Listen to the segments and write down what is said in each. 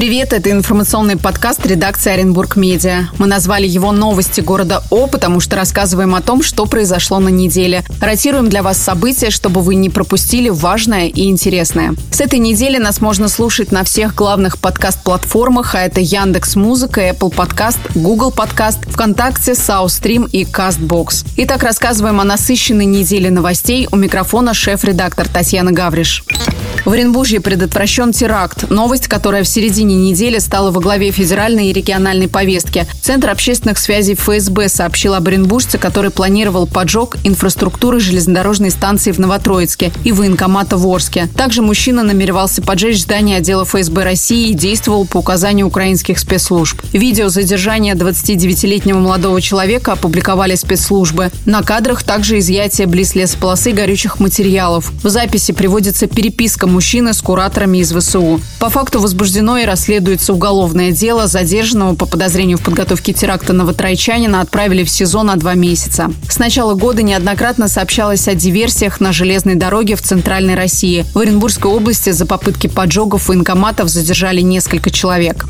Привет, это информационный подкаст редакции Оренбург Медиа. Мы назвали его «Новости города О», потому что рассказываем о том, что произошло на неделе. Ротируем для вас события, чтобы вы не пропустили важное и интересное. С этой недели нас можно слушать на всех главных подкаст-платформах, а это Яндекс Музыка, Apple Podcast, Google Podcast, ВКонтакте, Саустрим и Castbox. Итак, рассказываем о насыщенной неделе новостей. У микрофона шеф-редактор Татьяна Гавриш. В Оренбурге предотвращен теракт. Новость, которая в середине недели стала во главе федеральной и региональной повестки. Центр общественных связей ФСБ сообщил об оренбуржце, который планировал поджог инфраструктуры железнодорожной станции в Новотроицке и военкомата в Орске. Также мужчина намеревался поджечь здание отдела ФСБ России и действовал по указанию украинских спецслужб. Видео задержания 29-летнего молодого человека опубликовали спецслужбы. На кадрах также изъятие близ лесополосы горючих материалов. В записи приводится переписка мужчины с кураторами из ВСУ. По факту возбуждено и расследуется уголовное дело. Задержанного по подозрению в подготовке теракта новотрайчанина отправили в СИЗО на два месяца. С начала года неоднократно сообщалось о диверсиях на железной дороге в Центральной России. В Оренбургской области за попытки поджогов военкоматов задержали несколько человек.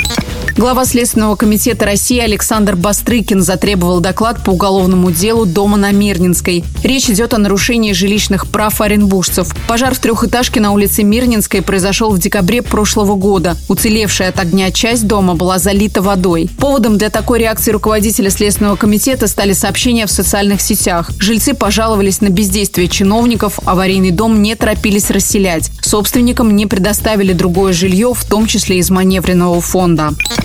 Глава Следственного комитета России Александр Бастрыкин затребовал доклад по уголовному делу дома на Мирнинской. Речь идет о нарушении жилищных прав оренбуржцев. Пожар в трехэтажке на улице Мирнинской произошел в декабре прошлого года. Уцелевшая от огня часть дома была залита водой. Поводом для такой реакции руководителя Следственного комитета стали сообщения в социальных сетях. Жильцы пожаловались на бездействие чиновников, аварийный дом не торопились расселять. Собственникам не предоставили другое жилье, в том числе из маневренного фонда.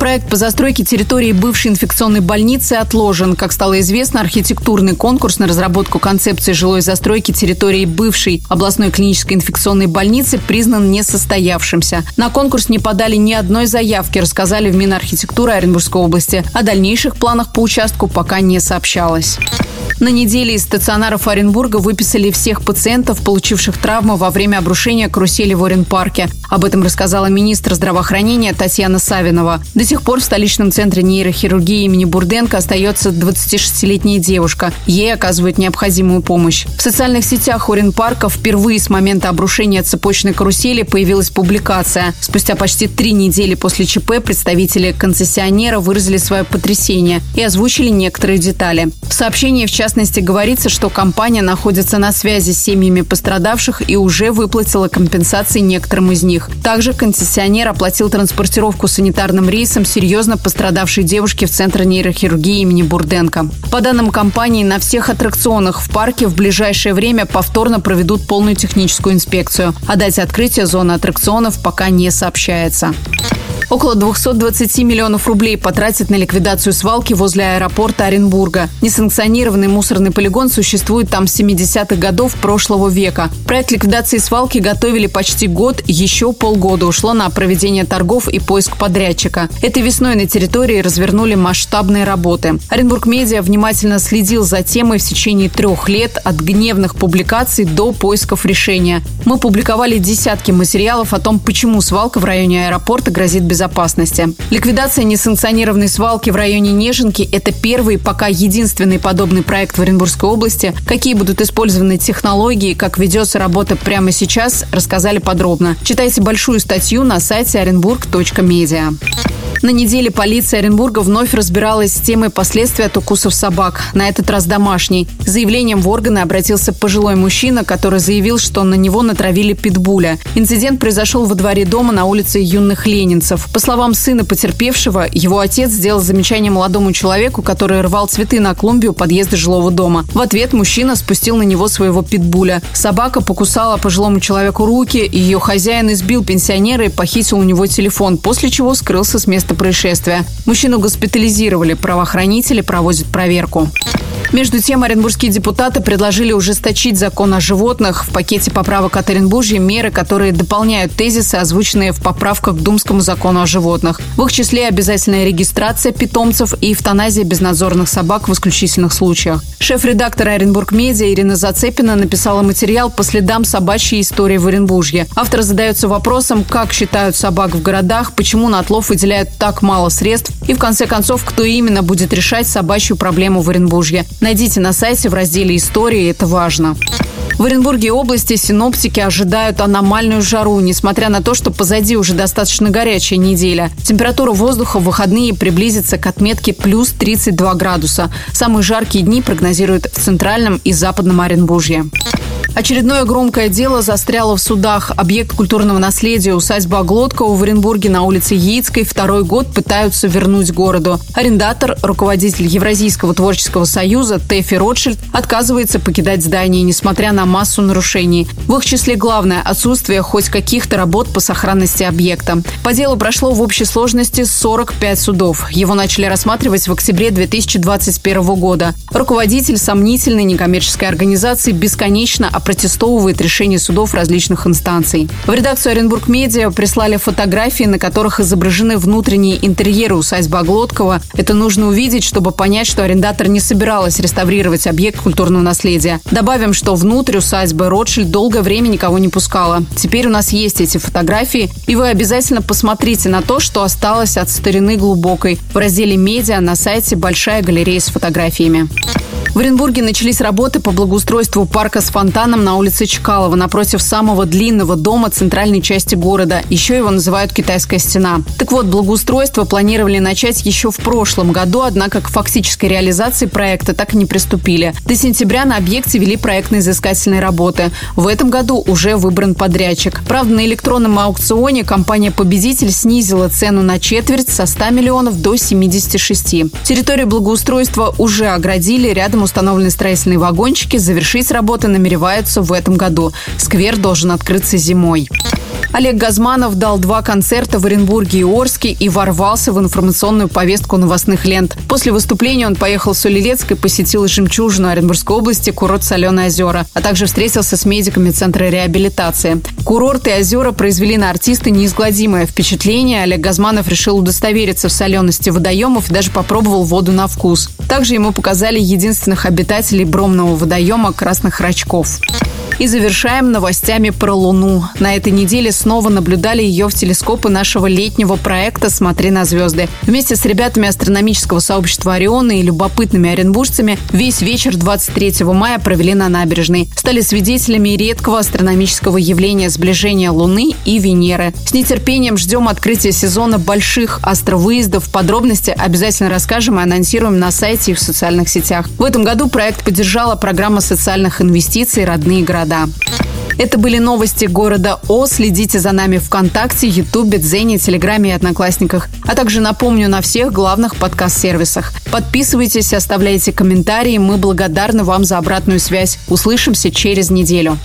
Проект по застройке территории бывшей инфекционной больницы отложен. Как стало известно, архитектурный конкурс на разработку концепции жилой застройки территории бывшей областной клинической инфекционной больницы признан несостоявшимся. На конкурс не подали ни одной заявки, рассказали в Минархитектуры Оренбургской области. О дальнейших планах по участку пока не сообщалось. На неделе из стационаров Оренбурга выписали всех пациентов, получивших травмы во время обрушения карусели в Оренпарке. Об этом рассказала министр здравоохранения Татьяна Савинова. До сих пор в столичном центре нейрохирургии имени Бурденко остается 26-летняя девушка. Ей оказывают необходимую помощь. В социальных сетях Оренпарка впервые с момента обрушения цепочной карусели появилась публикация. Спустя почти три недели после ЧП представители концессионера выразили свое потрясение и озвучили некоторые детали. В сообщении, в частности, говорится, что компания находится на связи с семьями пострадавших и уже выплатила компенсации некоторым из них. Также концессионер оплатил транспортировку санитарным рейсом серьезно пострадавшей девушки в Центр нейрохирургии имени Бурденко. По данным компании, на всех аттракционах в парке в ближайшее время повторно проведут полную техническую инспекцию. О дате открытия зоны аттракционов пока не сообщается. Около 220 миллионов рублей потратят на ликвидацию свалки возле аэропорта Оренбурга. Несанкционированный мусорный полигон существует там с 70-х годов прошлого века. Проект ликвидации свалки готовили почти год, еще полгода ушло на проведение торгов и поиск подрядчика. Этой весной на территории развернули масштабные работы. Оренбург Медиа внимательно следил за темой в течение трех лет от гневных публикаций до поисков решения. Мы публиковали десятки материалов о том, почему свалка в районе аэропорта грозит без безопасности. Ликвидация несанкционированной свалки в районе Неженки – это первый, пока единственный подобный проект в Оренбургской области. Какие будут использованы технологии, как ведется работа прямо сейчас, рассказали подробно. Читайте большую статью на сайте orenburg.media. На неделе полиция Оренбурга вновь разбиралась с темой последствий от укусов собак. На этот раз домашний. С заявлением в органы обратился пожилой мужчина, который заявил, что на него натравили питбуля. Инцидент произошел во дворе дома на улице Юных Ленинцев. По словам сына потерпевшего, его отец сделал замечание молодому человеку, который рвал цветы на клумбе у подъезда жилого дома. В ответ мужчина спустил на него своего питбуля. Собака покусала пожилому человеку руки, ее хозяин избил пенсионера и похитил у него телефон, после чего скрылся с места места происшествия. Мужчину госпитализировали, правоохранители проводят проверку. Между тем, оренбургские депутаты предложили ужесточить закон о животных. В пакете поправок от Оренбуржья меры, которые дополняют тезисы, озвученные в поправках к Думскому закону о животных. В их числе обязательная регистрация питомцев и эвтаназия безнадзорных собак в исключительных случаях. Шеф-редактор Оренбург Медиа Ирина Зацепина написала материал по следам собачьей истории в Оренбурге. Автор задается вопросом, как считают собак в городах, почему на отлов выделяют так мало средств и, в конце концов, кто именно будет решать собачью проблему в Оренбурге. Найдите на сайте в разделе «Истории», это важно. В Оренбурге и области синоптики ожидают аномальную жару, несмотря на то, что позади уже достаточно горячая неделя. Температура воздуха в выходные приблизится к отметке плюс 32 градуса. Самые жаркие дни прогнозируют в центральном и западном Оренбуржье. Очередное громкое дело застряло в судах. Объект культурного наследия усадьба Оглоткова в Оренбурге на улице Яицкой второй год пытаются вернуть городу. Арендатор, руководитель Евразийского творческого союза Тэфи Ротшильд отказывается покидать здание, несмотря на массу нарушений. В их числе главное – отсутствие хоть каких-то работ по сохранности объекта. По делу прошло в общей сложности 45 судов. Его начали рассматривать в октябре 2021 года. Руководитель сомнительной некоммерческой организации бесконечно опротестовывает решения судов различных инстанций. В редакцию Оренбург Медиа прислали фотографии, на которых изображены внутренние интерьеры усадьбы Оглоткова. Это нужно увидеть, чтобы понять, что арендатор не собиралась реставрировать объект культурного наследия. Добавим, что внутрь усадьбы Ротшильд долгое время никого не пускала. Теперь у нас есть эти фотографии, и вы обязательно посмотрите на то, что осталось от старины глубокой в разделе «Медиа» на сайте «Большая галерея с фотографиями». В Оренбурге начались работы по благоустройству парка с фонтаном на улице Чкалова напротив самого длинного дома центральной части города. Еще его называют «Китайская стена». Так вот, благоустройство планировали начать еще в прошлом году, однако к фактической реализации проекта так и не приступили. До сентября на объекте вели проектно-изыскательные работы. В этом году уже выбран подрядчик. Правда, на электронном аукционе компания-победитель снизила цену на четверть со 100 миллионов до 76. Территорию благоустройства уже оградили рядом Рядом установлены строительные вагончики. Завершить работы намереваются в этом году. Сквер должен открыться зимой. Олег Газманов дал два концерта в Оренбурге и Орске и ворвался в информационную повестку новостных лент. После выступления он поехал в Солилецк и посетил жемчужину Оренбургской области, курорт Соленые озера, а также встретился с медиками Центра реабилитации. Курорт и озера произвели на артиста неизгладимое впечатление. Олег Газманов решил удостовериться в солености водоемов и даже попробовал воду на вкус. Также ему показали единственных обитателей бромного водоема красных рачков. И завершаем новостями про Луну. На этой неделе снова наблюдали ее в телескопы нашего летнего проекта «Смотри на звезды». Вместе с ребятами астрономического сообщества «Ориона» и любопытными оренбуржцами весь вечер 23 мая провели на набережной. Стали свидетелями редкого астрономического явления сближения Луны и Венеры. С нетерпением ждем открытия сезона больших астровыездов. Подробности обязательно расскажем и анонсируем на сайте и в социальных сетях. В этом году проект поддержала программа социальных инвестиций «Родные города» города. Это были новости города О. Следите за нами ВКонтакте, Ютубе, Дзене, Телеграме и Одноклассниках. А также напомню на всех главных подкаст-сервисах. Подписывайтесь, оставляйте комментарии. Мы благодарны вам за обратную связь. Услышимся через неделю.